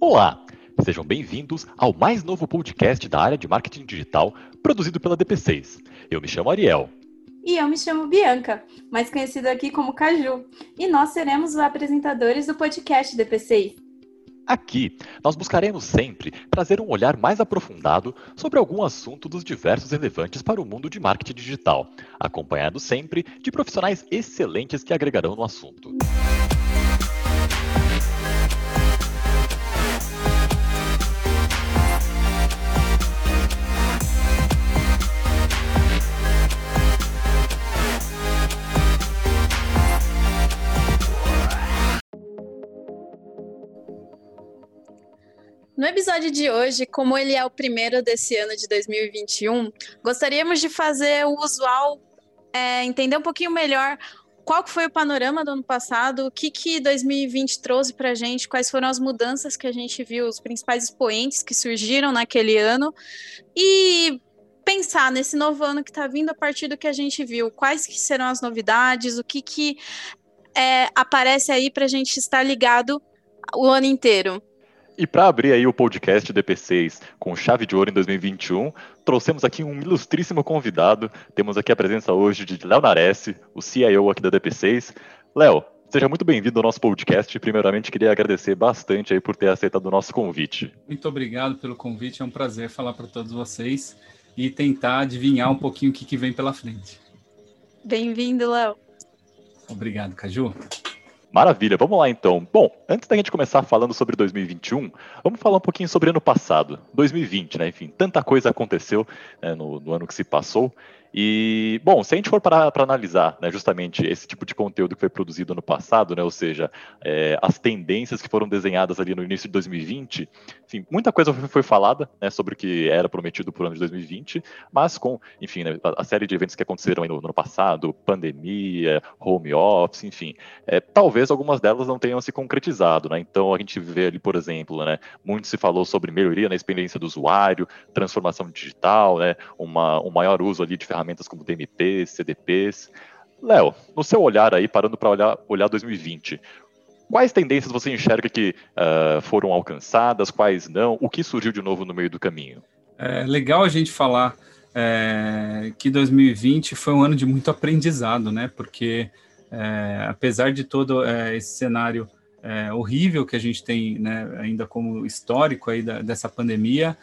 Olá, sejam bem-vindos ao mais novo podcast da área de marketing digital produzido pela DP6. Eu me chamo Ariel. E eu me chamo Bianca, mais conhecida aqui como Caju, e nós seremos os apresentadores do podcast DP6. Aqui, nós buscaremos sempre trazer um olhar mais aprofundado sobre algum assunto dos diversos relevantes para o mundo de marketing digital, acompanhado sempre de profissionais excelentes que agregarão no assunto. No episódio de hoje, como ele é o primeiro desse ano de 2021, gostaríamos de fazer o usual, é, entender um pouquinho melhor qual que foi o panorama do ano passado, o que, que 2020 trouxe para a gente, quais foram as mudanças que a gente viu, os principais expoentes que surgiram naquele ano, e pensar nesse novo ano que está vindo a partir do que a gente viu, quais que serão as novidades, o que, que é, aparece aí para a gente estar ligado o ano inteiro. E para abrir aí o podcast DP6 com chave de ouro em 2021, trouxemos aqui um ilustríssimo convidado. Temos aqui a presença hoje de Léo Nares, o CIO aqui da DP6. Léo, seja muito bem-vindo ao nosso podcast. Primeiramente, queria agradecer bastante aí por ter aceitado o nosso convite. Muito obrigado pelo convite, é um prazer falar para todos vocês e tentar adivinhar um pouquinho o que, que vem pela frente. Bem-vindo, Léo. Obrigado, Caju. Maravilha, vamos lá então. Bom, antes da gente começar falando sobre 2021, vamos falar um pouquinho sobre ano passado, 2020, né? Enfim, tanta coisa aconteceu né, no, no ano que se passou. E, bom, se a gente for para analisar né, justamente esse tipo de conteúdo que foi produzido no passado, né, ou seja, é, as tendências que foram desenhadas ali no início de 2020, enfim, muita coisa foi, foi falada né, sobre o que era prometido para o ano de 2020, mas com, enfim, né, a, a, série de eventos que aconteceram no, no, ano passado, pandemia, home office, enfim, é, talvez algumas delas não tenham se concretizado. Né, então, a gente vê ali, por exemplo, né, muito se falou sobre melhoria na experiência do usuário, transformação digital, um maior uso ali de ferramentas ferramentas como DMPs, CDPs. Léo, no seu olhar aí, parando para olhar, olhar 2020, quais tendências você enxerga que uh, foram alcançadas, quais não? O que surgiu de novo no meio do caminho? É legal a gente falar é, que 2020 foi um ano de muito aprendizado, né? Porque é, apesar de todo é, esse cenário horrível que a gente tem, né, ainda como histórico aí da, dessa pandemia,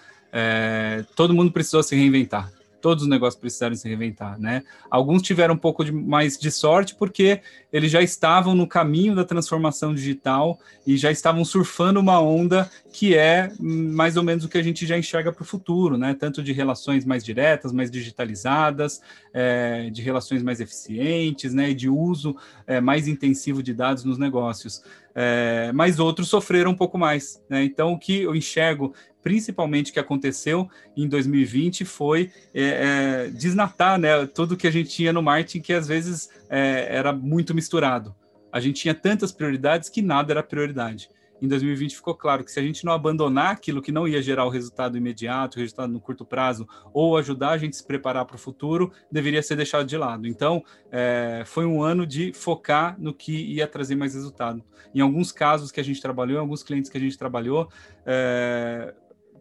todo mundo precisou se reinventar todos os negócios precisaram se reinventar, né? Alguns tiveram um pouco de, mais de sorte porque eles já estavam no caminho da transformação digital e já estavam surfando uma onda que é mais ou menos o que a gente já enxerga para o futuro, né? Tanto de relações mais diretas, mais digitalizadas, é, de relações mais eficientes, né? E de uso é, mais intensivo de dados nos negócios. É, mas outros sofreram um pouco mais, né? Então, o que eu enxergo principalmente que aconteceu em 2020 foi é, é, desnatar né, tudo que a gente tinha no marketing, que às vezes é, era muito misturado. A gente tinha tantas prioridades que nada era prioridade. Em 2020 ficou claro que se a gente não abandonar aquilo que não ia gerar o resultado imediato, o resultado no curto prazo, ou ajudar a gente a se preparar para o futuro, deveria ser deixado de lado. Então, é, foi um ano de focar no que ia trazer mais resultado. Em alguns casos que a gente trabalhou, em alguns clientes que a gente trabalhou, é,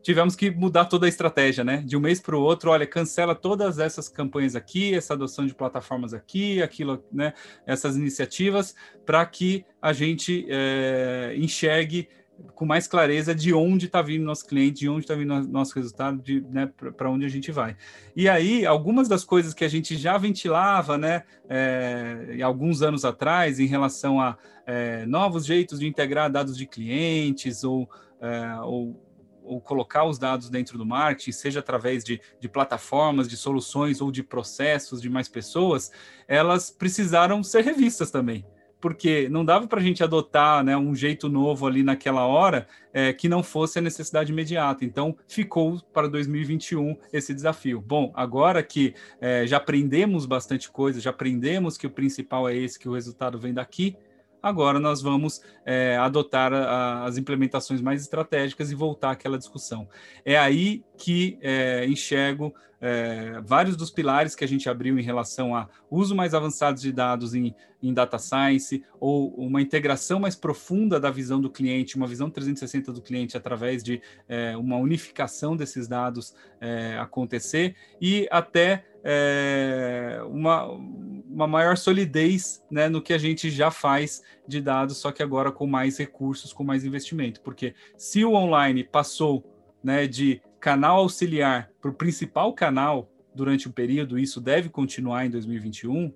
tivemos que mudar toda a estratégia, né? De um mês para o outro, olha, cancela todas essas campanhas aqui, essa adoção de plataformas aqui, aquilo, né? Essas iniciativas, para que a gente é, enxergue com mais clareza de onde está vindo nosso cliente, de onde está vindo nosso resultado, de, né, para onde a gente vai. E aí, algumas das coisas que a gente já ventilava, né, é, alguns anos atrás, em relação a é, novos jeitos de integrar dados de clientes ou, é, ou ou colocar os dados dentro do marketing, seja através de, de plataformas, de soluções ou de processos de mais pessoas, elas precisaram ser revistas também porque não dava para a gente adotar né, um jeito novo ali naquela hora é, que não fosse a necessidade imediata. Então, ficou para 2021 esse desafio. Bom, agora que é, já aprendemos bastante coisa, já aprendemos que o principal é esse, que o resultado vem daqui, agora nós vamos é, adotar a, as implementações mais estratégicas e voltar àquela discussão. É aí que é, enxergo é, vários dos pilares que a gente abriu em relação a uso mais avançado de dados em, em data science, ou uma integração mais profunda da visão do cliente, uma visão 360 do cliente através de é, uma unificação desses dados é, acontecer, e até é, uma, uma maior solidez né, no que a gente já faz de dados, só que agora com mais recursos, com mais investimento. Porque se o online passou né, de canal auxiliar para o principal canal durante o período, isso deve continuar em 2021,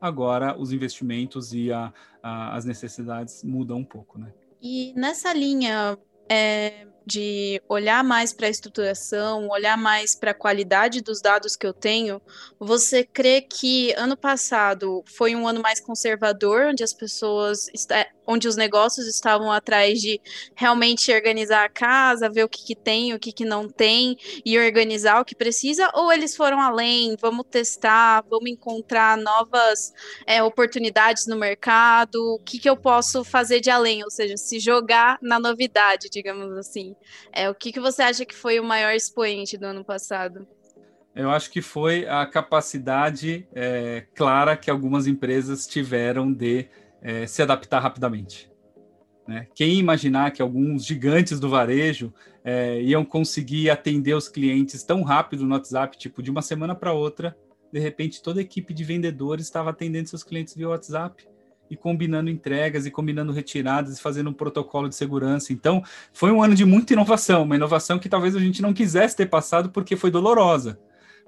agora os investimentos e a, a, as necessidades mudam um pouco. Né? E nessa linha, é, de olhar mais para a estruturação, olhar mais para a qualidade dos dados que eu tenho, você crê que ano passado foi um ano mais conservador, onde as pessoas, onde os negócios estavam atrás de realmente organizar a casa, ver o que, que tem, o que, que não tem e organizar o que precisa, ou eles foram além, vamos testar, vamos encontrar novas é, oportunidades no mercado, o que, que eu posso fazer de além, ou seja, se jogar na novidade, digamos assim. É, o que, que você acha que foi o maior expoente do ano passado? Eu acho que foi a capacidade é, clara que algumas empresas tiveram de é, se adaptar rapidamente. Né? Quem imaginar que alguns gigantes do varejo é, iam conseguir atender os clientes tão rápido no WhatsApp, tipo de uma semana para outra, de repente toda a equipe de vendedores estava atendendo seus clientes via WhatsApp e combinando entregas e combinando retiradas e fazendo um protocolo de segurança. Então, foi um ano de muita inovação, uma inovação que talvez a gente não quisesse ter passado porque foi dolorosa.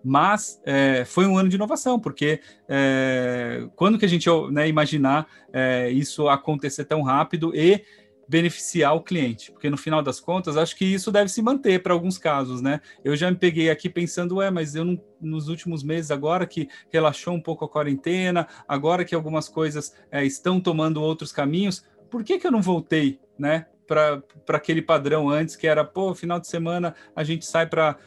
Mas é, foi um ano de inovação, porque é, quando que a gente né, imaginar é, isso acontecer tão rápido e beneficiar o cliente, porque no final das contas, acho que isso deve se manter para alguns casos, né? Eu já me peguei aqui pensando, é, mas eu não, nos últimos meses, agora que relaxou um pouco a quarentena, agora que algumas coisas é, estão tomando outros caminhos, por que, que eu não voltei, né? Para aquele padrão antes, que era, pô, final de semana a gente sai para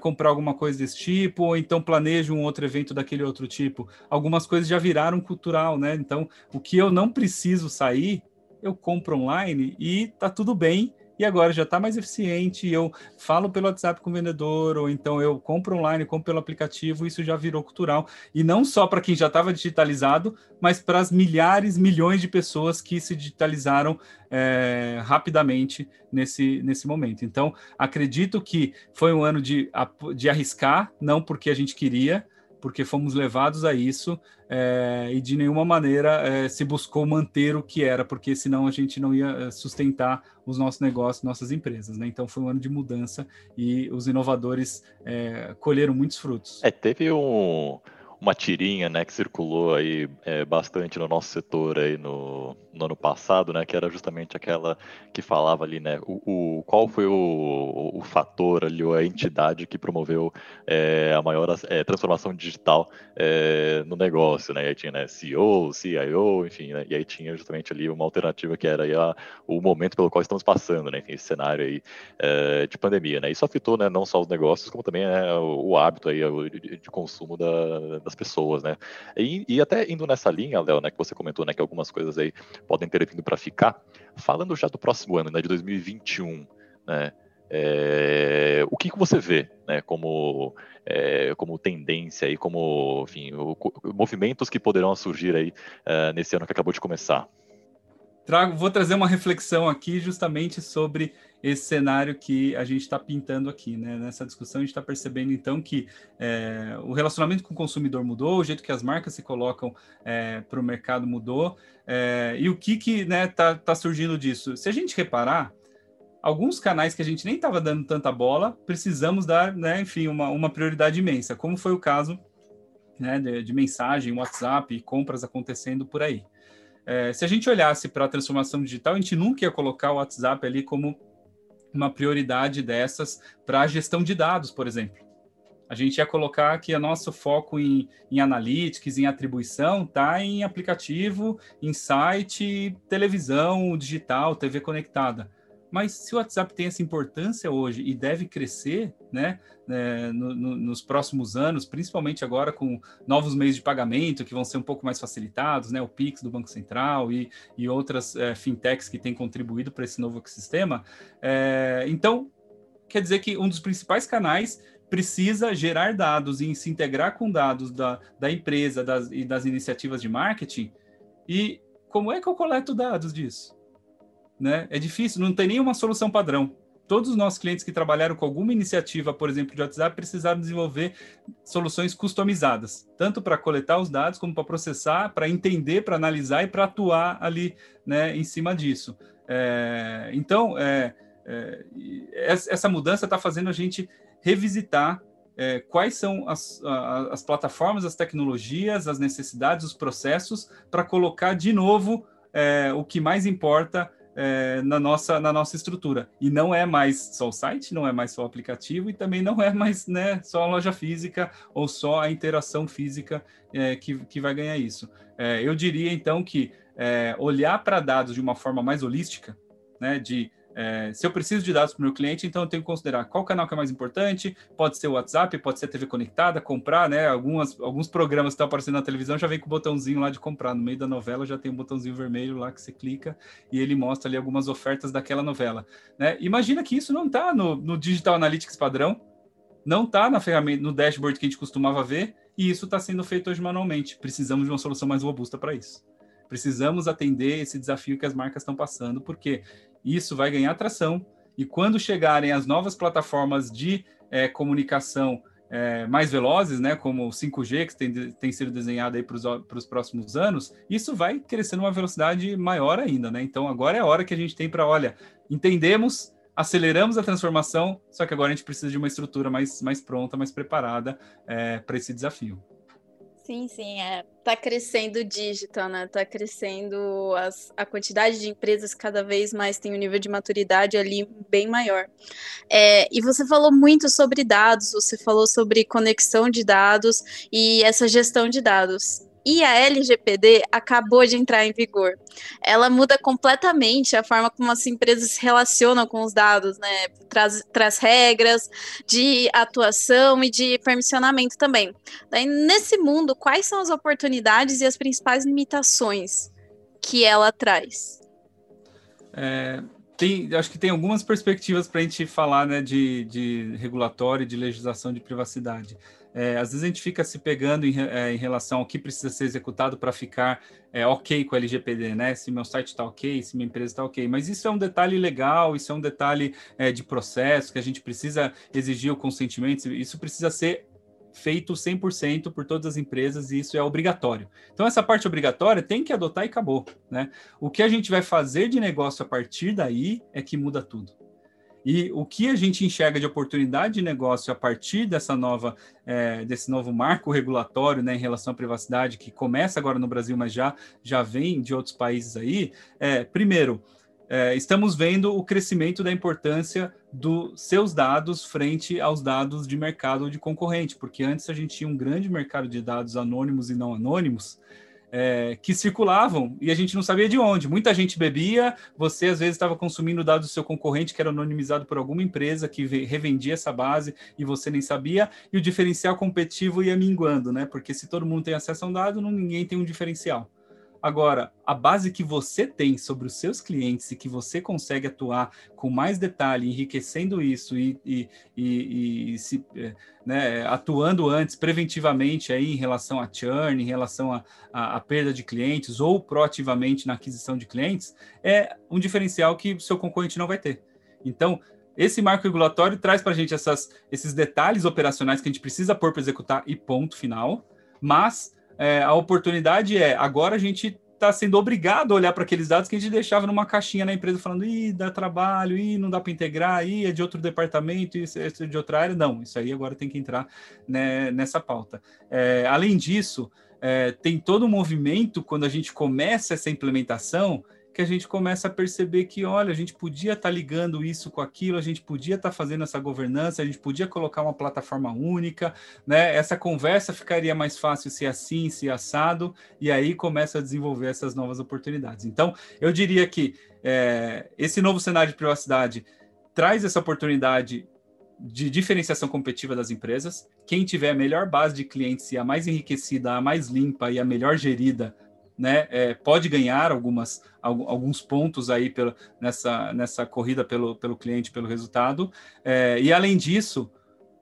comprar alguma coisa desse tipo, ou então planeja um outro evento daquele outro tipo. Algumas coisas já viraram cultural, né? Então, o que eu não preciso sair, eu compro online e tá tudo bem. E agora já está mais eficiente. Eu falo pelo WhatsApp com o vendedor, ou então eu compro online, compro pelo aplicativo. Isso já virou cultural. E não só para quem já estava digitalizado, mas para as milhares, milhões de pessoas que se digitalizaram é, rapidamente nesse, nesse momento. Então, acredito que foi um ano de, de arriscar, não porque a gente queria, porque fomos levados a isso é, e de nenhuma maneira é, se buscou manter o que era, porque senão a gente não ia é, sustentar os nossos negócios, nossas empresas. Né? Então foi um ano de mudança e os inovadores é, colheram muitos frutos. É, teve um uma tirinha, né, que circulou aí é, bastante no nosso setor aí no, no, ano passado, né, que era justamente aquela que falava ali, né, o, o qual foi o, o, fator ali, ou a entidade que promoveu é, a maior é, transformação digital é, no negócio, né, e aí tinha, né, CEO, CIO, enfim, né, e aí tinha justamente ali uma alternativa que era aí a, o momento pelo qual estamos passando, né, esse cenário aí é, de pandemia, né, isso afetou, né, não só os negócios, como também né, o, o hábito aí de, de consumo da das pessoas, né? E, e até indo nessa linha, Léo, né, que você comentou, né, que algumas coisas aí podem ter vindo para ficar. Falando já do próximo ano, né, de 2021, né? É, o que, que você vê né, como, é, como tendência e como enfim, o, movimentos que poderão surgir aí uh, nesse ano que acabou de começar? Trago, vou trazer uma reflexão aqui justamente sobre esse cenário que a gente está pintando aqui. Né? Nessa discussão, a gente está percebendo, então, que é, o relacionamento com o consumidor mudou, o jeito que as marcas se colocam é, para o mercado mudou, é, e o que que, né, tá, tá surgindo disso? Se a gente reparar, alguns canais que a gente nem estava dando tanta bola, precisamos dar, né, enfim, uma, uma prioridade imensa, como foi o caso né, de, de mensagem, WhatsApp, compras acontecendo por aí. É, se a gente olhasse para a transformação digital, a gente nunca ia colocar o WhatsApp ali como uma prioridade dessas para a gestão de dados, por exemplo. A gente ia colocar que o nosso foco em, em analytics, em atribuição, está em aplicativo, em site, televisão digital, TV conectada. Mas se o WhatsApp tem essa importância hoje e deve crescer, né, né no, no, nos próximos anos, principalmente agora com novos meios de pagamento que vão ser um pouco mais facilitados, né, o Pix do Banco Central e, e outras é, fintechs que têm contribuído para esse novo ecossistema. É, então, quer dizer que um dos principais canais precisa gerar dados e se integrar com dados da, da empresa das, e das iniciativas de marketing. E como é que eu coleto dados disso? Né? É difícil, não tem nenhuma solução padrão. Todos os nossos clientes que trabalharam com alguma iniciativa, por exemplo, de WhatsApp, precisaram desenvolver soluções customizadas, tanto para coletar os dados, como para processar, para entender, para analisar e para atuar ali né, em cima disso. É, então, é, é, essa mudança está fazendo a gente revisitar é, quais são as, as, plataformas, as tecnologias, as necessidades, os processos, para colocar de novo é, o que mais importa é, na, nossa, na nossa estrutura. E não é mais só o site, não é mais só o aplicativo, e também não é mais né, só a loja física ou só a interação física é, que, que vai ganhar isso. É, eu diria, então, que é, olhar para dados de uma forma mais holística, né, de é, se eu preciso de dados para o meu cliente, então eu tenho que considerar qual canal que é mais importante. Pode ser o WhatsApp, pode ser a TV conectada, comprar, né? Algumas, alguns programas que estão aparecendo na televisão já vem com o botãozinho lá de comprar. No meio da novela já tem um botãozinho vermelho lá que você clica e ele mostra ali algumas ofertas daquela novela. Né? Imagina que isso não está no, no Digital Analytics padrão, não está na ferramenta, no dashboard que a gente costumava ver, e isso está sendo feito hoje manualmente. Precisamos de uma solução mais robusta para isso. Precisamos atender esse desafio que as marcas estão passando, porque isso vai ganhar atração. E quando chegarem as novas plataformas de é, comunicação é, mais velozes, né, como o 5G, que tem, tem sido desenhado para os próximos anos, isso vai crescer numa velocidade maior ainda, né? Então agora é a hora que a gente tem para, olha, entendemos, aceleramos a transformação, só que agora a gente precisa de uma estrutura mais, mais pronta, mais preparada é, para esse desafio. Sim, sim, é. Tá crescendo o digital, né? Tá crescendo as, a quantidade de empresas cada vez mais tem um nível de maturidade ali bem maior. É, e você falou muito sobre dados, você falou sobre conexão de dados e essa gestão de dados. E a LGPD acabou de entrar em vigor. Ela muda completamente a forma como as empresas se relacionam com os dados, né? Traz, traz regras de atuação e de permissionamento também. Daí, nesse mundo, quais são as oportunidades e as principais limitações que ela traz? É, tem, acho que tem algumas perspectivas para a gente falar né, de, de regulatório e de legislação de privacidade. É, às vezes a gente fica se pegando em, é, em relação ao que precisa ser executado para ficar é, ok com o LGPD, né? Se meu site está ok, se minha empresa está ok. Mas isso é um detalhe legal, isso é um detalhe é, de processo que a gente precisa exigir o consentimento, isso precisa ser feito 100% por todas as empresas e isso é obrigatório. Então, essa parte obrigatória tem que adotar e acabou. Né? O que a gente vai fazer de negócio a partir daí é que muda tudo. E o que a gente enxerga de oportunidade de negócio a partir dessa nova, é, desse novo marco regulatório né, em relação à privacidade, que começa agora no Brasil, mas já, já vem de outros países aí, é, primeiro, é, estamos vendo o crescimento da importância dos seus dados frente aos dados de mercado de concorrente, porque antes a gente tinha um grande mercado de dados anônimos e não anônimos, é, que circulavam e a gente não sabia de onde. Muita gente bebia, você às vezes estava consumindo dados do seu concorrente que era anonimizado por alguma empresa que revendia essa base e você nem sabia, e o diferencial competitivo ia minguando, né? Porque se todo mundo tem acesso a um dado, ninguém tem um diferencial. Agora, a base que você tem sobre os seus clientes e que você consegue atuar com mais detalhe, enriquecendo isso e, e, e, e se, eh, né, atuando antes preventivamente aí em relação a churn, em relação a, perda de clientes ou proativamente na aquisição de clientes, é um diferencial que o seu concorrente não vai ter. Então, esse marco regulatório traz para a gente essas, esses detalhes operacionais que a gente precisa pôr para executar e ponto final, mas é, a oportunidade é agora a gente está sendo obrigado a olhar para aqueles dados que a gente deixava numa caixinha na empresa falando, ih, dá trabalho, ih, não dá para integrar, ih, é de outro departamento, isso é de outra área. Não, isso aí agora tem que entrar né, nessa pauta. É, além disso, é, tem todo um movimento quando a gente começa essa implementação que a gente começa a perceber que, olha, a gente podia estar tá ligando isso com aquilo, a gente podia estar tá fazendo essa governança, a gente podia colocar uma plataforma única, né? Essa conversa ficaria mais fácil se assim, se assado, e aí começa a desenvolver essas novas oportunidades. Então, eu diria que é, esse novo cenário de privacidade traz essa oportunidade de diferenciação competitiva das empresas. Quem tiver a melhor base de clientes e a mais enriquecida, a mais limpa e a melhor gerida, né, é, pode ganhar algumas, alguns pontos aí pelo, nessa, nessa corrida pelo, pelo cliente, pelo resultado. É, e além disso,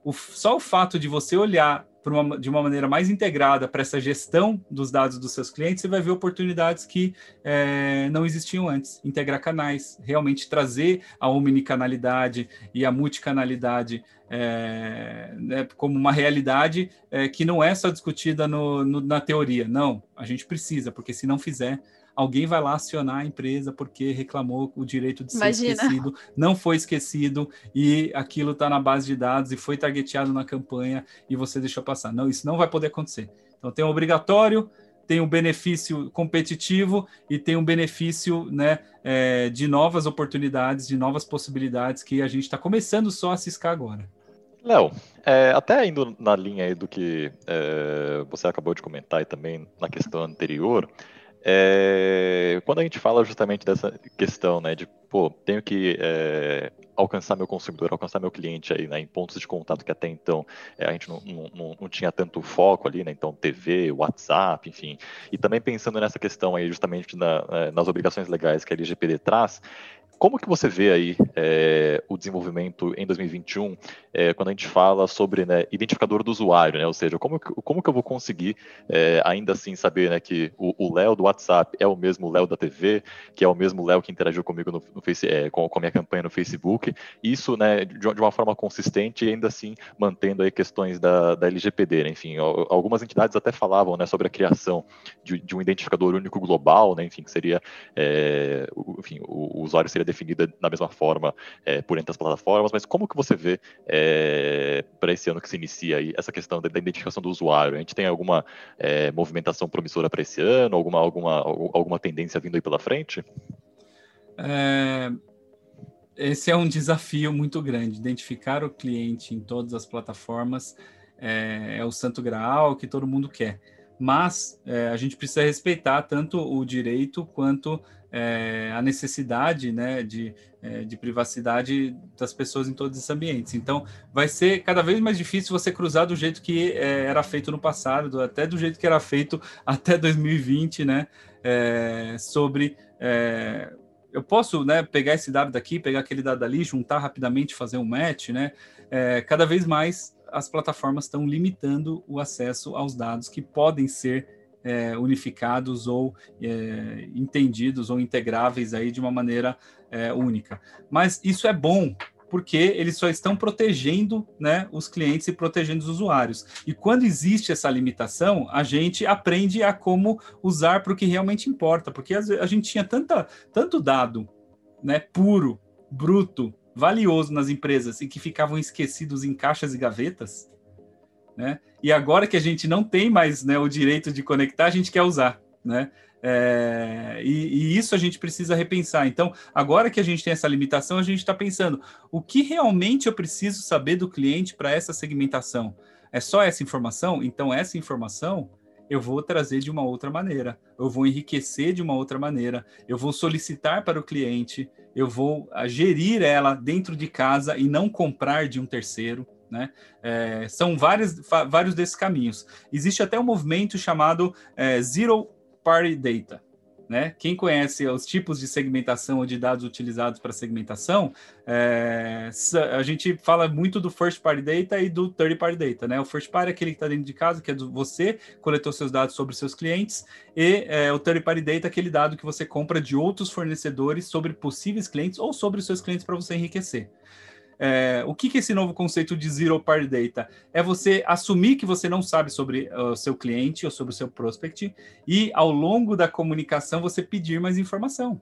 o, só o fato de você olhar uma, de uma maneira mais integrada para essa gestão dos dados dos seus clientes, você vai ver oportunidades que é, não existiam antes. Integrar canais, realmente trazer a omnicanalidade e a multicanalidade é, né, como uma realidade é, que não é só discutida no, no, na teoria. Não, a gente precisa, porque se não fizer, alguém vai lá acionar a empresa porque reclamou o direito de ser Imagina. esquecido, não foi esquecido e aquilo está na base de dados e foi targeteado na campanha e você deixou passar. Não, isso não vai poder acontecer. Então tem um obrigatório, tem um benefício competitivo e tem um benefício né, é, de novas oportunidades, de novas possibilidades que a gente está começando só a ciscar agora. Léo, é, até indo na linha aí do que é, você acabou de comentar e também na questão anterior, é, quando a gente fala justamente dessa questão, né, de, pô, tenho que é, alcançar meu consumidor, alcançar meu cliente aí, né, em pontos de contato que até então é, a gente não, não, não, tinha tanto foco ali, né, então TV, WhatsApp, enfim, e também pensando nessa questão aí justamente na, é, nas obrigações legais que a LGPD traz, como que você vê aí é, o desenvolvimento em 2021 é, quando a gente fala sobre né, identificador do usuário, né? Ou seja, como, como que eu vou conseguir é, ainda assim saber né, que o Léo do WhatsApp é o mesmo Léo da TV, que é o mesmo Léo que interagiu comigo no, no face, com, com, a minha campanha no Facebook, isso né, de, de, uma forma consistente e ainda assim mantendo aí questões da, da LGPD, né? Enfim, algumas entidades até falavam né, sobre a criação de, de um identificador único global, né? Enfim, que seria, enfim, o, o usuário seria definida da mesma forma é, por entre as plataformas, mas como que você vê é, para esse ano que se inicia aí essa questão da, da identificação do usuário? A gente tem alguma é, movimentação promissora para esse ano, alguma, alguma, alguma tendência vindo aí pela frente? É, esse é um desafio muito grande, identificar o cliente em todas as plataformas é, é o santo graal que todo mundo quer mas é, a gente precisa respeitar tanto o direito quanto é, a necessidade né, de, é, de privacidade das pessoas em todos esses ambientes. Então, vai ser cada vez mais difícil você cruzar do jeito que é, era feito no passado, até do jeito que era feito até 2020, né? É, sobre é, eu posso né, pegar esse dado daqui, pegar aquele dado ali, juntar rapidamente, fazer um match, né? É, cada vez mais as plataformas estão limitando o acesso aos dados que podem ser é, unificados ou é, entendidos ou integráveis aí de uma maneira é, única. Mas isso é bom porque eles só estão protegendo né, os clientes e protegendo os usuários. E quando existe essa limitação, a gente aprende a como usar para o que realmente importa, porque a gente tinha tanta, tanto dado né, puro, bruto, valioso nas empresas e que ficavam esquecidos em caixas e gavetas, né? E agora que a gente não tem mais né, o direito de conectar, a gente quer usar, né? É, e, e, isso a gente precisa repensar. Então, agora que a gente tem essa limitação, a gente está pensando o que realmente eu preciso saber do cliente para essa segmentação. É só essa informação? Então, essa informação eu vou trazer de uma outra maneira, eu vou enriquecer de uma outra maneira, eu vou solicitar para o cliente, eu vou ah, gerir ela dentro de casa e não comprar de um terceiro. Né? É, são vários, vários desses caminhos. Existe até um movimento chamado é, Zero Party Data, né? Quem conhece os tipos de segmentação ou de dados utilizados para segmentação, é, a gente fala muito do first party data e do third party data, né? O first party é aquele que está dentro de casa, que é do, você coletou seus dados sobre seus clientes, e é, o third party data é aquele dado que você compra de outros fornecedores sobre possíveis clientes ou sobre os seus clientes para você enriquecer. É, o que, que é esse novo conceito de Zero Party Data? É você assumir que você não sabe sobre uh, o seu cliente ou sobre o seu prospect e, ao longo da comunicação, você pedir mais informação.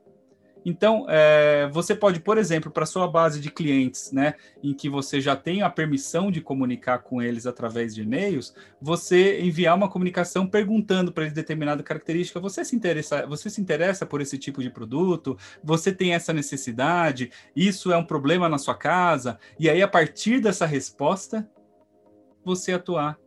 Então, é, você pode, por exemplo, para sua base de clientes, né, em que você já tem a permissão de comunicar com eles através de e-mails, você enviar uma comunicação perguntando para eles determinada característica. Você se interessa, você se interessa por esse tipo de produto? Você tem essa necessidade? Isso é um problema na sua casa? E aí, a partir dessa resposta, você atuar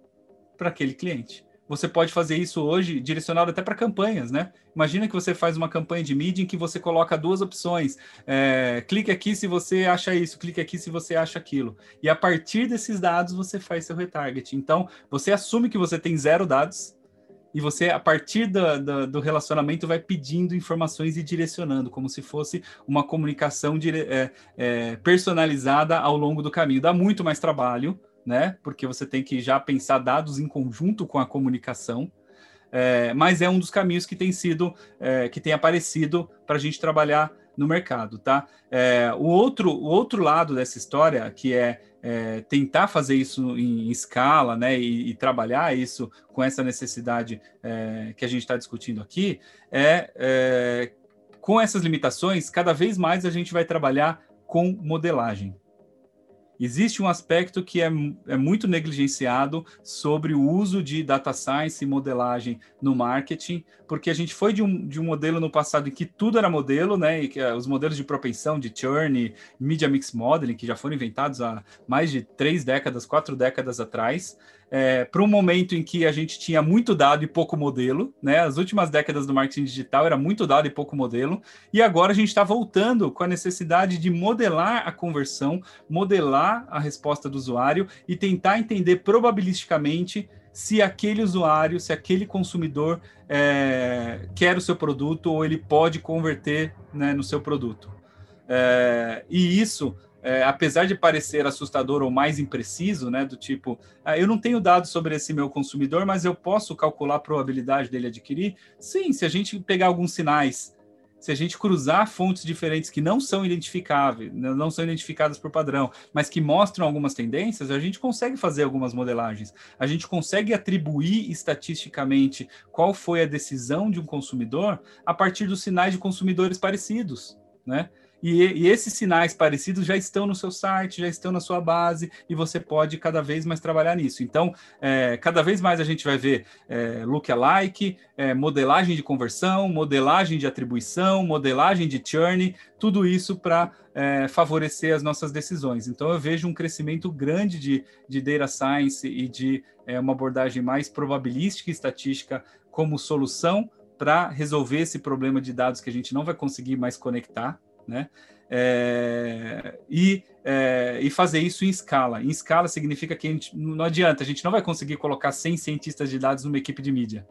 para aquele cliente. Você pode fazer isso hoje direcionado até para campanhas, né? Imagina que você faz uma campanha de mídia em que você coloca duas opções. É, clique aqui se você acha isso, clique aqui se você acha aquilo. E a partir desses dados você faz seu retarget. Então, você assume que você tem zero dados e você, a partir do, do, do relacionamento, vai pedindo informações e direcionando, como se fosse uma comunicação dire, é, é, personalizada ao longo do caminho. Dá muito mais trabalho, né? Porque você tem que já pensar dados em conjunto com a comunicação. É, mas é um dos caminhos que tem sido, é, que tem aparecido para a gente trabalhar no mercado, tá? É, o, outro, o outro lado dessa história, que é, é tentar fazer isso em escala, né, e, e trabalhar isso com essa necessidade é, que a gente está discutindo aqui, é, é com essas limitações, cada vez mais a gente vai trabalhar com modelagem, Existe um aspecto que é, é muito negligenciado sobre o uso de data science e modelagem no marketing, porque a gente foi de um, de um modelo no passado em que tudo era modelo, né? E que, uh, os modelos de propensão, de churn, media mix modeling, que já foram inventados há mais de três décadas, quatro décadas atrás, é, para um momento em que a gente tinha muito dado e pouco modelo, né? As últimas décadas do marketing digital era muito dado e pouco modelo, e agora a gente está voltando com a necessidade de modelar a conversão, modelar a resposta do usuário e tentar entender probabilisticamente se aquele usuário, se aquele consumidor é, quer o seu produto ou ele pode converter né, no seu produto. É, e isso é, apesar de parecer assustador ou mais impreciso, né, do tipo, ah, eu não tenho dados sobre esse meu consumidor, mas eu posso calcular a probabilidade dele adquirir? Sim, se a gente pegar alguns sinais, se a gente cruzar fontes diferentes que não são identificáveis, não são identificadas por padrão, mas que mostram algumas tendências, a gente consegue fazer algumas modelagens. A gente consegue atribuir estatisticamente qual foi a decisão de um consumidor a partir dos sinais de consumidores parecidos, né? E, e, esses sinais parecidos já estão no seu site, já estão na sua base, e você pode cada vez mais trabalhar nisso. Então, é, cada vez mais a gente vai ver é, lookalike, é, modelagem de conversão, modelagem de atribuição, modelagem de churn, tudo isso para é, favorecer as nossas decisões. Então, eu vejo um crescimento grande de, de data science e de é, uma abordagem mais probabilística e estatística como solução para resolver esse problema de dados que a gente não vai conseguir mais conectar né? É, e, é, e fazer isso em escala. Em escala significa que gente, não adianta, a gente não vai conseguir colocar 100 cientistas de dados numa equipe de mídia,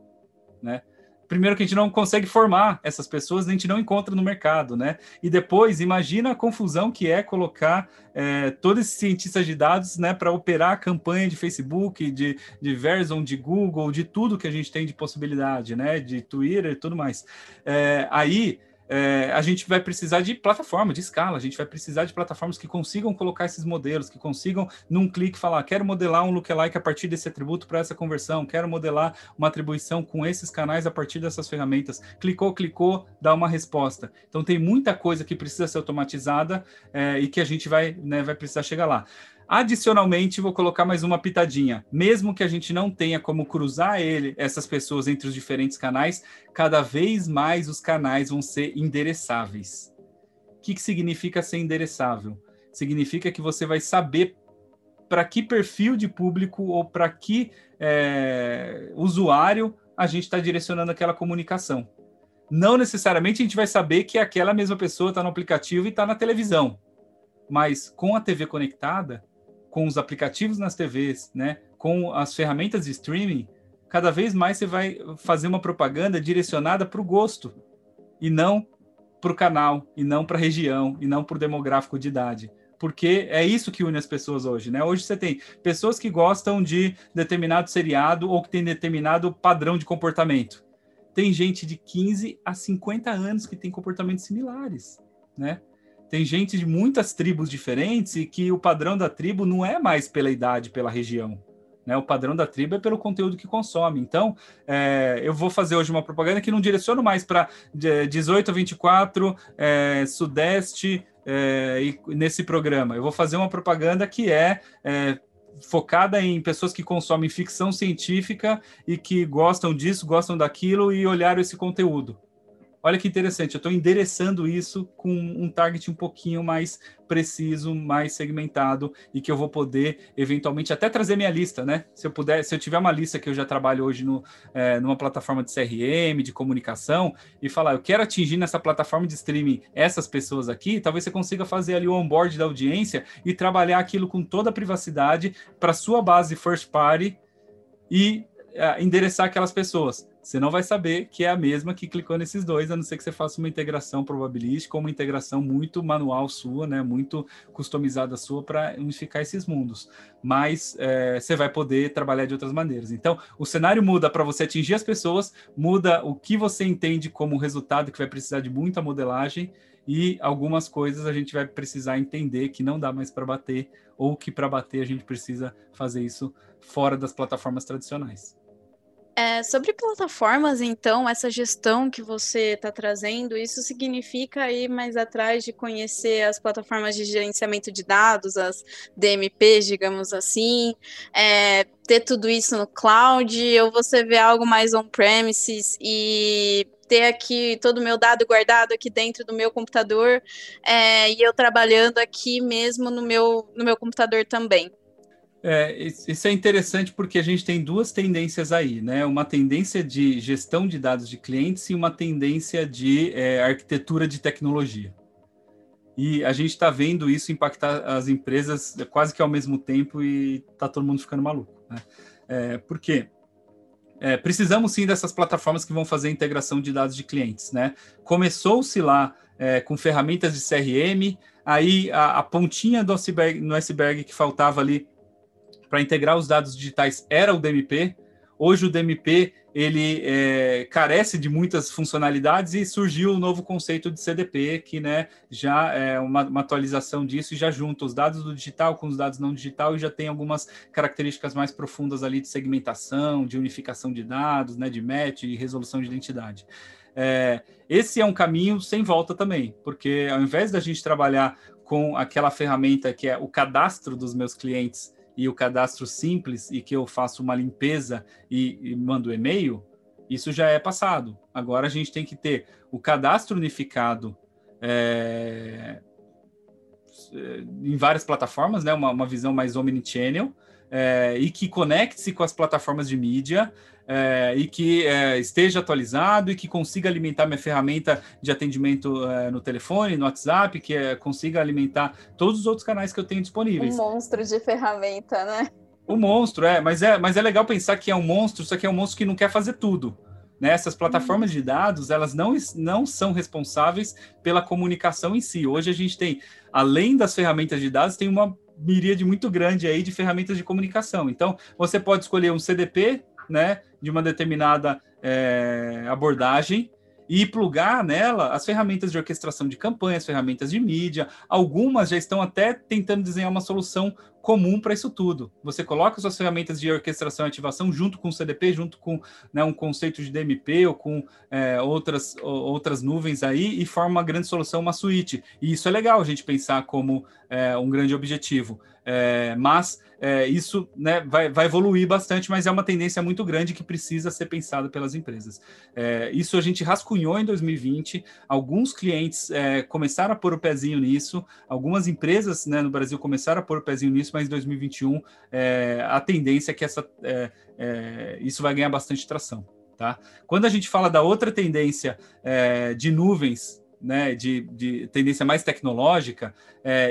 né? Primeiro que a gente não consegue formar essas pessoas, a gente não encontra no mercado, né? E depois, imagina a confusão que é colocar é, todos esses cientistas de dados, né, para operar a campanha de Facebook, de, de Verizon, de Google, de tudo que a gente tem de possibilidade, né? De Twitter e tudo mais. É, aí é, a gente vai precisar de plataforma, de escala, a gente vai precisar de plataformas que consigam colocar esses modelos, que consigam, num clique, falar: quero modelar um lookalike a partir desse atributo para essa conversão, quero modelar uma atribuição com esses canais a partir dessas ferramentas. Clicou, clicou, dá uma resposta. Então, tem muita coisa que precisa ser automatizada é, e que a gente vai, né, vai precisar chegar lá. Adicionalmente, vou colocar mais uma pitadinha. Mesmo que a gente não tenha como cruzar ele, essas pessoas entre os diferentes canais, cada vez mais os canais vão ser endereçáveis. O que, que significa ser endereçável? Significa que você vai saber para que perfil de público ou para que é, usuário a gente está direcionando aquela comunicação. Não necessariamente a gente vai saber que aquela mesma pessoa está no aplicativo e está na televisão, mas com a TV conectada, com os aplicativos nas TVs, né, com as ferramentas de streaming, cada vez mais você vai fazer uma propaganda direcionada para o gosto e não para o canal, e não para a região, e não para o demográfico de idade. Porque é isso que une as pessoas hoje, né? Hoje você tem pessoas que gostam de determinado seriado ou que tem determinado padrão de comportamento. Tem gente de 15 a 50 anos que tem comportamentos similares, né? Tem gente de muitas tribos diferentes e que o padrão da tribo não é mais pela idade, pela região. Né? O padrão da tribo é pelo conteúdo que consome. Então, é, eu vou fazer hoje uma propaganda que não direciono mais para 18 a 24, é, Sudeste, é, e, nesse programa. Eu vou fazer uma propaganda que é, é focada em pessoas que consomem ficção científica e que gostam disso, gostam daquilo e olharam esse conteúdo. Olha que interessante, eu estou endereçando isso com um target um pouquinho mais preciso, mais segmentado e que eu vou poder eventualmente até trazer minha lista, né? Se eu puder, se eu tiver uma lista que eu já trabalho hoje no, é, numa plataforma de CRM, de comunicação, e falar, eu quero atingir nessa plataforma de streaming essas pessoas aqui, talvez você consiga fazer ali o onboard da audiência e trabalhar aquilo com toda a privacidade para sua base first party e uh, endereçar aquelas pessoas você não vai saber que é a mesma que clicou nesses dois, a não ser que você faça uma integração probabilística ou uma integração muito manual sua, né, muito customizada sua para unificar esses mundos. Mas é, você vai poder trabalhar de outras maneiras. Então, o cenário muda para você atingir as pessoas, muda o que você entende como resultado, que vai precisar de muita modelagem, e algumas coisas a gente vai precisar entender que não dá mais para bater, ou que para bater a gente precisa fazer isso fora das plataformas tradicionais. É, sobre plataformas, então, essa gestão que você está trazendo, isso significa ir mais atrás de conhecer as plataformas de gerenciamento de dados, as DMPs, digamos assim, é, ter tudo isso no cloud, ou você vê algo mais on-premises e ter aqui todo o meu dado guardado aqui dentro do meu computador é, e eu trabalhando aqui mesmo no meu, no meu computador também. É, isso é interessante porque a gente tem duas tendências aí, né? Uma tendência de gestão de dados de clientes e uma tendência de é, arquitetura de tecnologia. E a gente está vendo isso impactar as empresas quase que ao mesmo tempo e está todo mundo ficando maluco. Né? É, por quê? É, precisamos sim dessas plataformas que vão fazer a integração de dados de clientes. Né? Começou-se lá é, com ferramentas de CRM, aí a, a pontinha do iceberg, no iceberg que faltava ali para integrar os dados digitais era o DMP. Hoje o DMP ele é, carece de muitas funcionalidades e surgiu o um novo conceito de CDP, que né, já é uma, uma, atualização disso e já junta os dados do digital com os dados não digital e já tem algumas características mais profundas ali de segmentação, de unificação de dados, né, de match e resolução de identidade. É, esse é um caminho sem volta também, porque ao invés da gente trabalhar com aquela ferramenta que é o cadastro dos meus clientes e o cadastro simples e que eu faço uma limpeza e, e mando e-mail, isso já é passado. Agora a gente tem que ter o cadastro unificado é, em várias plataformas, né? uma, uma visão mais omnichannel, é, e que conecte-se com as plataformas de mídia, é, e que é, esteja atualizado e que consiga alimentar minha ferramenta de atendimento é, no telefone, no WhatsApp, que é, consiga alimentar todos os outros canais que eu tenho disponíveis. Um monstro de ferramenta, né? O monstro, é, mas é, mas é legal pensar que é um monstro, só que é um monstro que não quer fazer tudo. Né? Essas plataformas de dados, elas não, não são responsáveis pela comunicação em si. Hoje a gente tem, além das ferramentas de dados, tem uma miríade muito grande aí de ferramentas de comunicação. Então, você pode escolher um CDP, né, de uma determinada é, abordagem e plugar nela as ferramentas de orquestração de campanhas, ferramentas de mídia. Algumas já estão até tentando desenhar uma solução comum para isso tudo. Você coloca suas ferramentas de orquestração e ativação junto com o CDP, junto com né, um conceito de DMP ou com é, outras, outras nuvens aí e forma uma grande solução, uma suíte. E isso é legal a gente pensar como é, um grande objetivo. É, mas é, isso né, vai, vai, evoluir bastante, mas é uma tendência muito grande que precisa ser pensada pelas empresas. É, isso a gente rascunhou em 2020, alguns clientes é, começaram a pôr o pezinho nisso, algumas empresas né, no Brasil começaram a pôr o pezinho nisso, mas em 2021 é, a tendência é que essa, é, isso vai ganhar bastante tração. Tá? Quando a gente fala da outra tendência de nuvens, né, de, de, tendência mais tecnológica,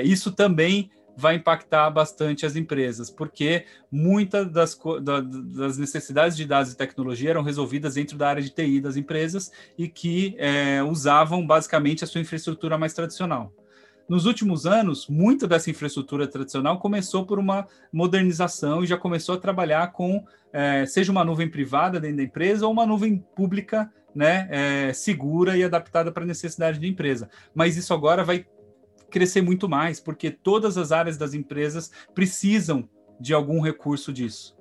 isso também vai impactar bastante as empresas, porque muitas das, das, necessidades de dados e tecnologia eram resolvidas dentro da área de TI das empresas e que é, usavam basicamente a sua infraestrutura mais tradicional. Nos últimos anos, muita dessa infraestrutura tradicional começou por uma modernização e já começou a trabalhar com, é, seja uma nuvem privada dentro da empresa ou uma nuvem pública né, é, segura e adaptada para a necessidade da empresa. Mas isso agora vai crescer muito mais, porque todas as áreas das empresas precisam de algum recurso disso.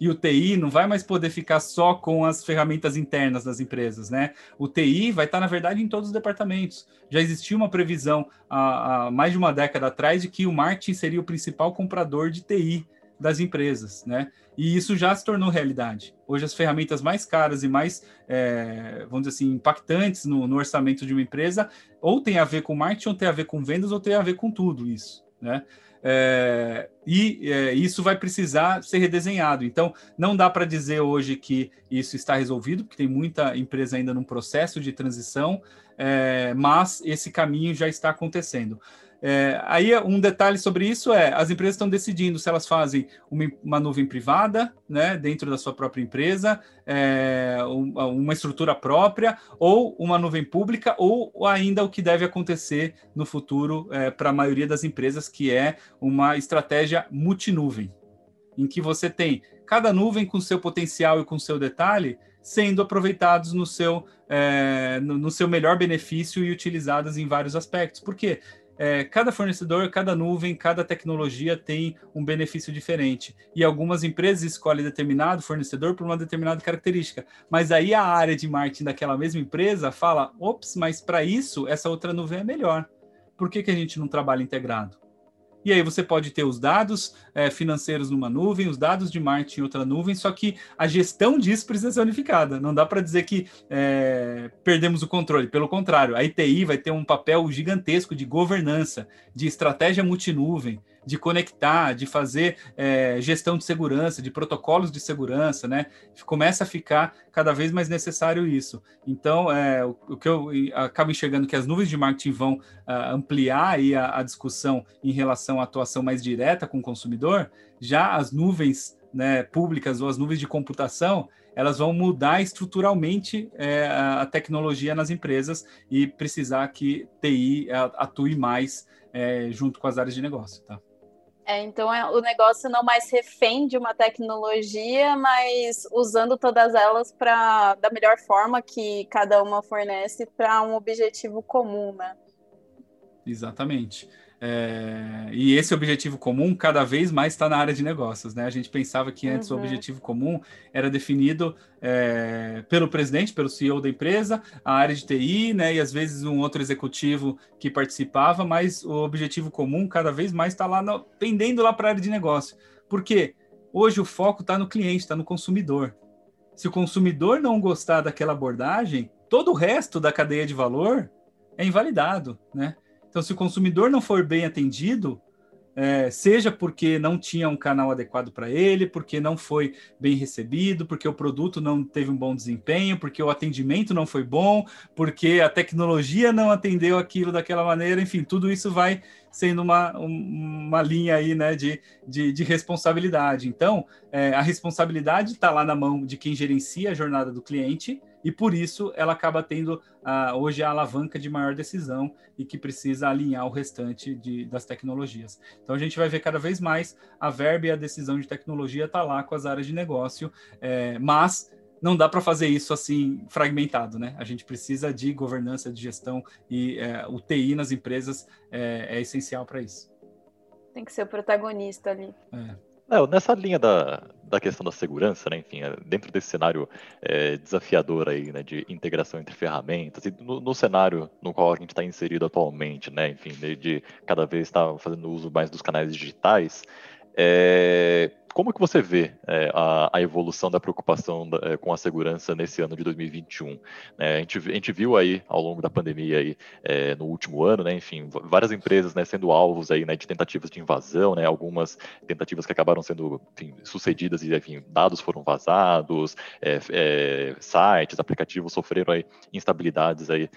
E o TI não vai mais poder ficar só com as ferramentas internas das empresas, né? O TI vai estar, na verdade, em todos os departamentos. Já existia uma previsão há, há mais de uma década atrás de que o marketing seria o principal comprador de TI das empresas, né? E isso já se tornou realidade. Hoje as ferramentas mais caras e mais, é, vamos dizer assim, impactantes no, no, orçamento de uma empresa, ou tem a ver com marketing, ou tem a ver com vendas, ou tem a ver com tudo isso, né? É, e é, isso vai precisar ser redesenhado. Então, não dá para dizer hoje que isso está resolvido, porque tem muita empresa ainda num processo de transição, é, mas esse caminho já está acontecendo. É, aí um detalhe sobre isso é as empresas estão decidindo se elas fazem uma, uma nuvem privada, né, dentro da sua própria empresa, é, uma estrutura própria, ou uma nuvem pública, ou ainda o que deve acontecer no futuro é, para a maioria das empresas, que é uma estratégia multinuvem, em que você tem cada nuvem com seu potencial e com seu detalhe sendo aproveitados no seu, é, no, no, seu melhor benefício e utilizadas em vários aspectos. Por quê? É, cada fornecedor, cada nuvem, cada tecnologia tem um benefício diferente. E algumas empresas escolhem determinado fornecedor por uma determinada característica. Mas aí a área de marketing daquela mesma empresa fala: ops, mas para isso essa outra nuvem é melhor. Por que, que a gente não trabalha integrado? E aí você pode ter os dados é, financeiros numa nuvem, os dados de marketing em outra nuvem, só que a gestão disso precisa ser unificada. Não dá para dizer que é, perdemos o controle. Pelo contrário, a ITI vai ter um papel gigantesco de governança, de estratégia multinuvem, de conectar, de fazer é, gestão de segurança, de protocolos de segurança, né? Começa a ficar cada vez mais necessário isso. Então, é, o, o, que eu acabo enxergando que as nuvens de marketing vão uh, ampliar aí a, a, discussão em relação à atuação mais direta com o consumidor, já as nuvens né, públicas ou as nuvens de computação, elas vão mudar estruturalmente é, a, tecnologia nas empresas e precisar que TI atue mais é, junto com as áreas de negócio, tá? É, então é o negócio não mais refém de uma tecnologia, mas usando todas elas para da melhor forma que cada uma fornece para um objetivo comum, né? Exatamente. É, e esse objetivo comum cada vez mais está na área de negócios, né? A gente pensava que antes uhum. o objetivo comum era definido é, pelo presidente, pelo CEO da empresa, a área de TI, né? E às vezes um outro executivo que participava, mas o objetivo comum cada vez mais está lá no, pendendo lá para a área de negócio. Por quê? Hoje o foco está no cliente, está no consumidor. Se o consumidor não gostar daquela abordagem, todo o resto da cadeia de valor é invalidado, né? Então, se o consumidor não for bem atendido, é, seja porque não tinha um canal adequado para ele, porque não foi bem recebido, porque o produto não teve um bom desempenho, porque o atendimento não foi bom, porque a tecnologia não atendeu aquilo daquela maneira, enfim, tudo isso vai sendo uma, uma linha aí, né, de, de, de responsabilidade. Então, é, a responsabilidade está lá na mão de quem gerencia a jornada do cliente, e por isso ela acaba tendo hoje a alavanca de maior decisão e que precisa alinhar o restante de, das tecnologias. Então a gente vai ver cada vez mais a verba e a decisão de tecnologia está lá com as áreas de negócio, é, mas não dá para fazer isso assim fragmentado, né? A gente precisa de governança, de gestão e é, o TI nas empresas é, é essencial para isso. Tem que ser o protagonista ali. É. Não, nessa linha da, da questão da segurança, né, enfim, é, dentro desse cenário é, desafiador aí, né, de integração entre ferramentas, e no, no cenário no qual a gente está inserido atualmente, né, enfim, de, de cada vez estar tá fazendo uso mais dos canais digitais, é, como que você vê é, a, a, evolução da preocupação da, é, com a segurança nesse ano de 2021? É, a, gente, a, gente, viu aí ao longo da pandemia aí, é, no último ano, né, enfim, várias empresas né, sendo alvos aí, né, de tentativas de invasão, né, algumas tentativas que acabaram sendo enfim, sucedidas e enfim, dados foram vazados, é, é, sites, aplicativos sofreram aí instabilidades aí,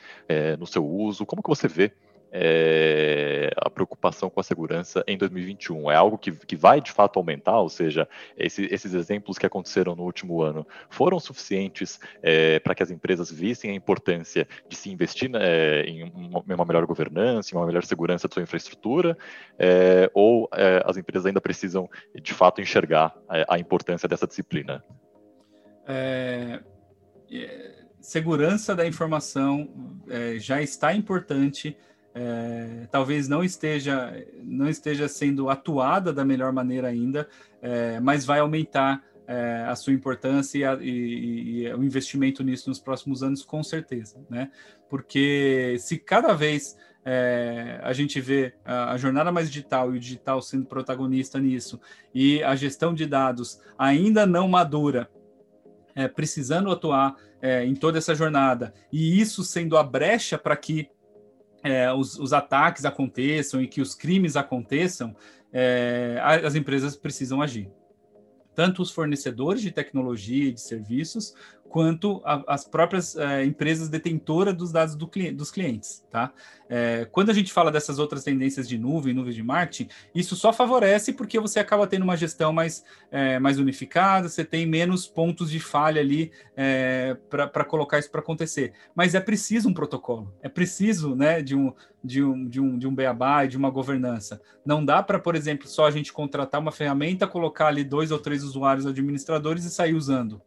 no seu uso. Como que você vê é, a preocupação com a segurança em 2021? É algo que, que vai de fato aumentar? Ou seja, esse, esses exemplos que aconteceram no último ano foram suficientes é, para que as empresas vissem a importância de se investir né, em, uma, em, uma, melhor governança, em uma melhor segurança da sua infraestrutura? É, ou é, as empresas ainda precisam de fato enxergar a, importância dessa disciplina? É, segurança da informação já está importante é, talvez não esteja, não esteja sendo atuada da melhor maneira ainda, é, mas vai aumentar é, a sua importância e, a, e, e, o investimento nisso nos próximos anos, com certeza, né? Porque se cada vez é, a gente vê a, a, jornada mais digital e o digital sendo protagonista nisso, e a gestão de dados ainda não madura, é, precisando atuar é, em toda essa jornada, e isso sendo a brecha para que é, os, os, ataques aconteçam e que os crimes aconteçam, é, as empresas precisam agir. Tanto os fornecedores de tecnologia e de serviços, quanto a, as próprias é, empresas detentoras dos dados do, dos clientes, tá? É, quando a gente fala dessas outras tendências de nuvem, nuvem de marketing, isso só favorece porque você acaba tendo uma gestão mais, é, mais unificada, você tem menos pontos de falha ali é, para colocar isso para acontecer. Mas é preciso um protocolo, é preciso né, de, um, de, um, de, um, de um beabá e de uma governança. Não dá para, por exemplo, só a gente contratar uma ferramenta, colocar ali dois ou três usuários administradores e sair usando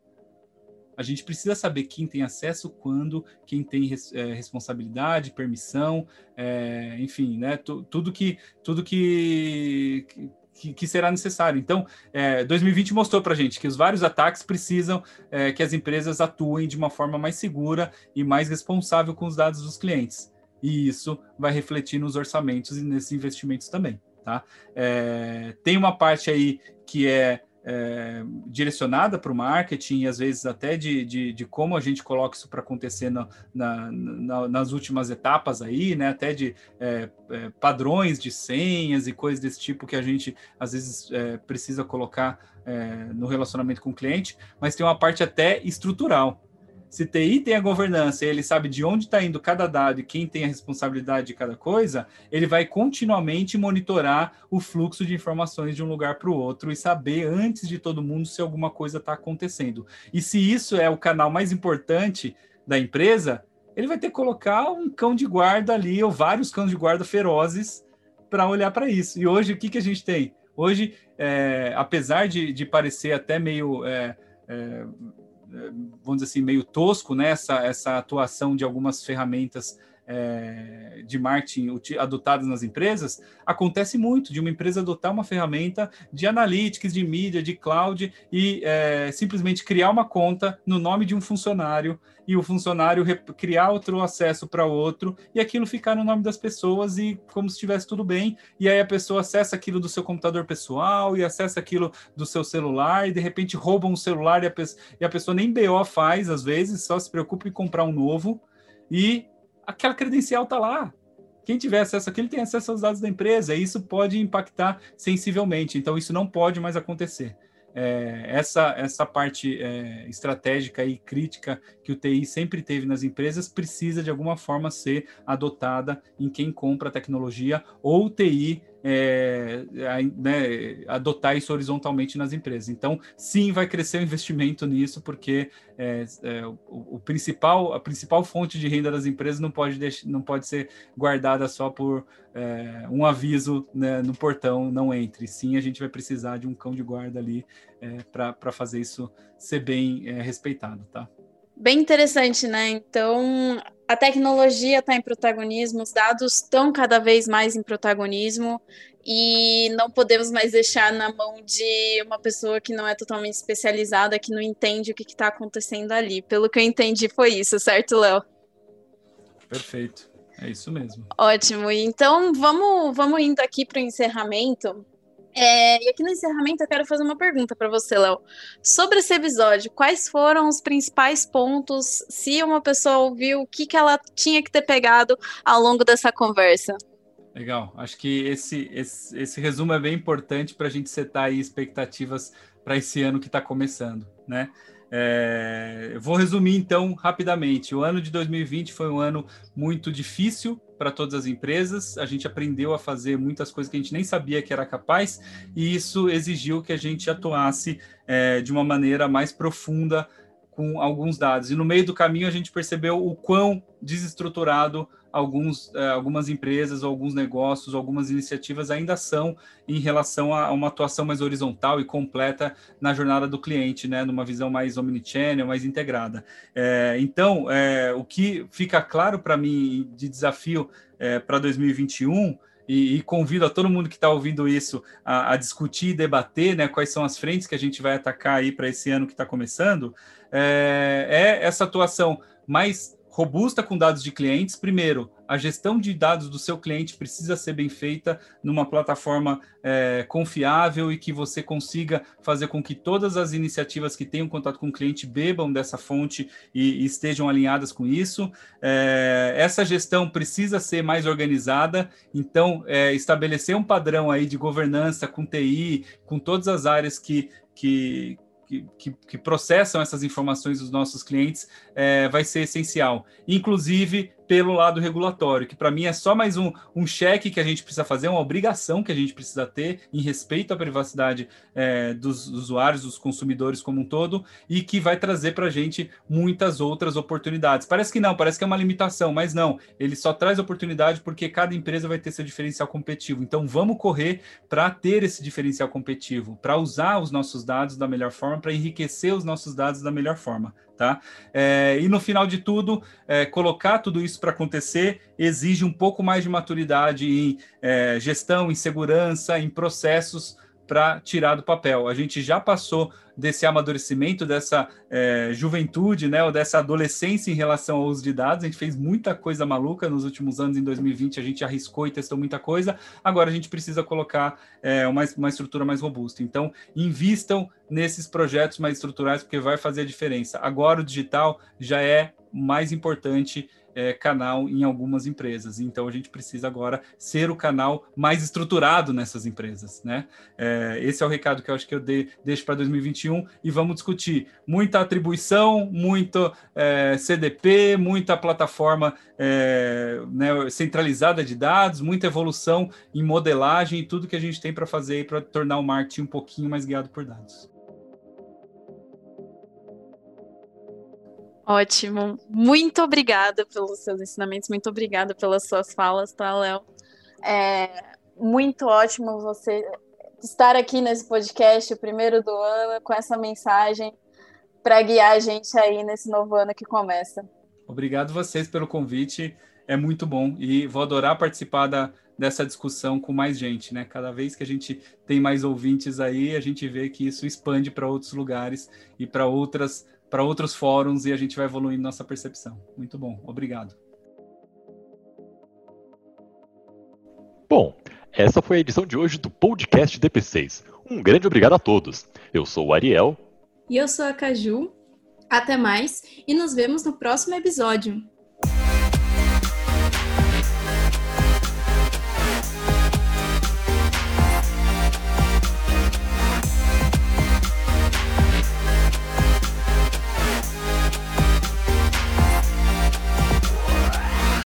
a gente precisa saber quem tem acesso, quando, quem tem res, é, responsabilidade, permissão, é, enfim, né? tudo que tudo que, que, que, será necessário. Então, é, 2020 mostrou para a gente que os vários ataques precisam que as empresas atuem de uma forma mais segura e mais responsável com os dados dos clientes. E isso vai refletir nos orçamentos e nesses investimentos também. Tá? Tem uma parte aí que é é, direcionada para o marketing e às vezes até de, de, de, como a gente coloca isso para acontecer na, na, na, nas últimas etapas aí, né? Até de é, é, padrões de senhas e coisas desse tipo que a gente às vezes é, precisa colocar é, no relacionamento com o cliente, mas tem uma parte até estrutural. Se TI tem a governança, ele sabe de onde está indo cada dado e quem tem a responsabilidade de cada coisa, ele vai continuamente monitorar o fluxo de informações de um lugar para o outro e saber antes de todo mundo se alguma coisa está acontecendo. E se isso é o canal mais importante da empresa, ele vai ter que colocar um cão de guarda ali, ou vários cães de guarda ferozes, para olhar para isso. E hoje, o que, que a gente tem? Hoje, é, apesar de, de parecer até meio. É, é, vamos dizer assim, meio tosco, né? essa, essa atuação de algumas ferramentas é, de marketing adotadas nas empresas, acontece muito de uma empresa adotar uma ferramenta de analytics, de mídia, de cloud e é, simplesmente criar uma conta no nome de um funcionário e o funcionário criar outro acesso para outro e aquilo ficar no nome das pessoas e como se estivesse tudo bem. E aí a pessoa acessa aquilo do seu computador pessoal e acessa aquilo do seu celular e de repente roubam um celular e a, e a pessoa nem BO faz às vezes, só se preocupa em comprar um novo. E aquela credencial está lá. Quem tiver acesso àquilo tem acesso aos dados da empresa, e isso pode impactar sensivelmente. Então, isso não pode mais acontecer. É, essa, essa parte é, estratégica e crítica que o TI sempre teve nas empresas precisa de alguma forma ser adotada em quem compra tecnologia ou TI é, né, adotar isso horizontalmente nas empresas. Então, sim, vai crescer o investimento nisso, porque é, é, o, o, principal, a principal fonte de renda das empresas não pode, deixar, não pode ser guardada só por é, um aviso né, no portão, não entre. Sim, a gente vai precisar de um cão de guarda ali é, para fazer isso ser bem é, respeitado, tá? Bem interessante, né? Então, a tecnologia está em protagonismo, os dados estão cada vez mais em protagonismo e não podemos mais deixar na mão de uma pessoa que não é totalmente especializada, que não entende o que está acontecendo ali. Pelo que eu entendi, foi isso, certo, Léo? Perfeito, é isso mesmo. Ótimo. Então vamos, vamos indo aqui para o encerramento. É, e aqui no encerramento eu quero fazer uma pergunta para você, Léo. Sobre esse episódio, quais foram os principais pontos, se uma pessoa ouviu, o que, que ela tinha que ter pegado ao longo dessa conversa? Legal, acho que esse, esse, esse resumo é bem importante para a gente setar aí expectativas para esse ano que está começando, né? É, vou resumir então rapidamente. O ano de 2020 foi um ano muito difícil para todas as empresas. A gente aprendeu a fazer muitas coisas que a gente nem sabia que era capaz, e isso exigiu que a gente atuasse é, de uma maneira mais profunda com alguns dados. E no meio do caminho a gente percebeu o quão desestruturado alguns, eh, algumas empresas, alguns negócios, algumas iniciativas ainda são em relação a, uma atuação mais horizontal e completa na jornada do cliente, né, numa visão mais omnichannel, mais integrada. É, então, é, o que fica claro para mim de desafio é, para 2021 e, e convido a todo mundo que está ouvindo isso a, a, discutir e debater né, quais são as frentes que a gente vai atacar aí para esse ano que está começando, é, é essa atuação mais robusta com dados de clientes. Primeiro, a gestão de dados do seu cliente precisa ser bem feita numa plataforma é, confiável e que você consiga fazer com que todas as iniciativas que tenham contato com o cliente bebam dessa fonte e, e estejam alinhadas com isso. É, essa gestão precisa ser mais organizada, então é, estabelecer um padrão aí de governança com TI, com todas as áreas que, que, que, que, processam essas informações dos nossos clientes é, vai ser essencial. Inclusive, pelo lado regulatório, que para mim é só mais um, um cheque que a gente precisa fazer, uma obrigação que a gente precisa ter em respeito à privacidade é, dos usuários, dos consumidores como um todo, e que vai trazer para a gente muitas outras oportunidades. Parece que não, parece que é uma limitação, mas não, ele só traz oportunidade porque cada empresa vai ter seu diferencial competitivo. Então vamos correr para ter esse diferencial competitivo, para usar os nossos dados da melhor forma, para enriquecer os nossos dados da melhor forma. Tá? É, e no final de tudo, é, colocar tudo isso para acontecer exige um pouco mais de maturidade em é, gestão, em segurança, em processos para tirar do papel. A gente já passou desse amadurecimento, dessa é, juventude, né, ou dessa adolescência em relação ao uso de dados. A gente fez muita coisa maluca nos últimos anos, em 2020 a gente arriscou e testou muita coisa. Agora a gente precisa colocar é, uma, uma estrutura mais robusta. Então, invistam nesses projetos mais estruturais, porque vai fazer a diferença. Agora o digital já é mais importante é, canal em algumas empresas. Então a gente precisa agora ser o canal mais estruturado nessas empresas, né? É, esse é o recado que eu acho que eu de, deixo para 2021 e vamos discutir muita atribuição, muito é, CDP, muita plataforma é, né, centralizada de dados, muita evolução em modelagem e tudo que a gente tem para fazer para tornar o marketing um pouquinho mais guiado por dados. Ótimo. Muito obrigada pelos seus ensinamentos, muito obrigada pelas suas falas, tá, Léo? É muito ótimo você estar aqui nesse podcast, o primeiro do ano, com essa mensagem para guiar a gente aí nesse novo ano que começa. Obrigado vocês pelo convite, é muito bom e vou adorar participar da, dessa discussão com mais gente, né? Cada vez que a gente tem mais ouvintes aí, a gente vê que isso expande para outros lugares e para outras para outros fóruns e a gente vai evoluindo nossa percepção. Muito bom, obrigado. Bom, essa foi a edição de hoje do podcast DP6. Um grande obrigado a todos. Eu sou o Ariel. E eu sou a Caju. Até mais e nos vemos no próximo episódio.